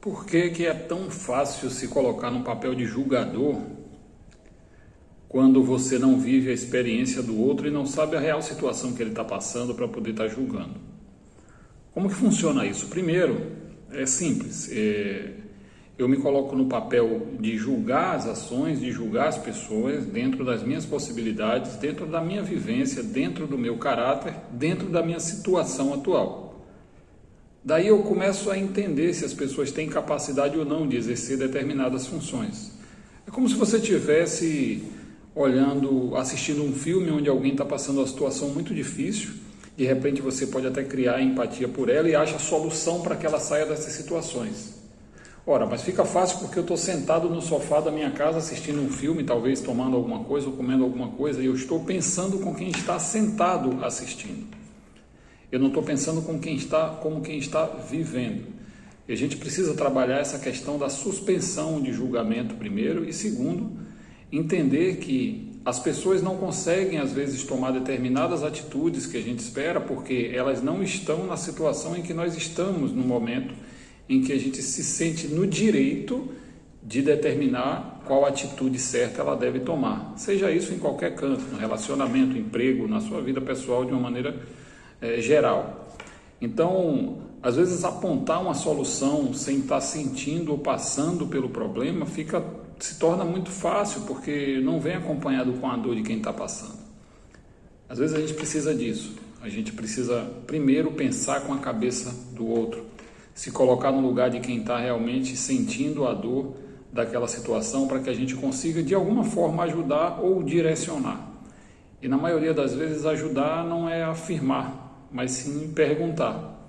Por que, que é tão fácil se colocar no papel de julgador quando você não vive a experiência do outro e não sabe a real situação que ele está passando para poder estar tá julgando? Como que funciona isso? Primeiro, é simples. É, eu me coloco no papel de julgar as ações, de julgar as pessoas dentro das minhas possibilidades, dentro da minha vivência, dentro do meu caráter, dentro da minha situação atual. Daí eu começo a entender se as pessoas têm capacidade ou não de exercer determinadas funções. É como se você tivesse olhando, assistindo um filme onde alguém está passando uma situação muito difícil, de repente você pode até criar empatia por ela e acha solução para que ela saia dessas situações. Ora, mas fica fácil porque eu estou sentado no sofá da minha casa assistindo um filme, talvez tomando alguma coisa ou comendo alguma coisa, e eu estou pensando com quem está sentado assistindo. Eu não estou pensando com quem está, como quem está vivendo. E a gente precisa trabalhar essa questão da suspensão de julgamento primeiro e segundo, entender que as pessoas não conseguem às vezes tomar determinadas atitudes que a gente espera porque elas não estão na situação em que nós estamos no momento em que a gente se sente no direito de determinar qual atitude certa ela deve tomar. Seja isso em qualquer canto, no relacionamento, emprego, na sua vida pessoal de uma maneira é, geral. Então, às vezes apontar uma solução sem estar sentindo ou passando pelo problema fica se torna muito fácil porque não vem acompanhado com a dor de quem está passando. Às vezes a gente precisa disso. A gente precisa primeiro pensar com a cabeça do outro, se colocar no lugar de quem está realmente sentindo a dor daquela situação para que a gente consiga de alguma forma ajudar ou direcionar. E na maioria das vezes ajudar não é afirmar, mas sim perguntar,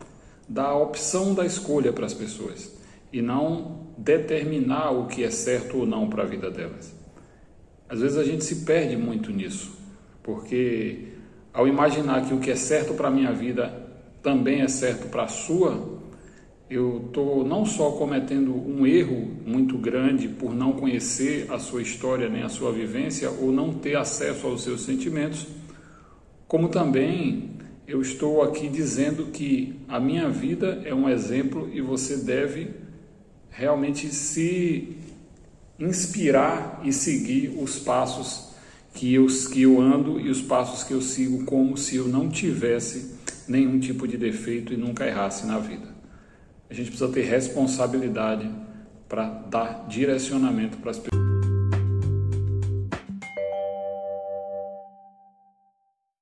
dar a opção da escolha para as pessoas e não determinar o que é certo ou não para a vida delas. Às vezes a gente se perde muito nisso, porque ao imaginar que o que é certo para a minha vida também é certo para a sua, eu estou não só cometendo um erro muito grande por não conhecer a sua história nem a sua vivência ou não ter acesso aos seus sentimentos, como também eu estou aqui dizendo que a minha vida é um exemplo e você deve realmente se inspirar e seguir os passos que eu, que eu ando e os passos que eu sigo como se eu não tivesse nenhum tipo de defeito e nunca errasse na vida. A gente precisa ter responsabilidade para dar direcionamento para as pessoas.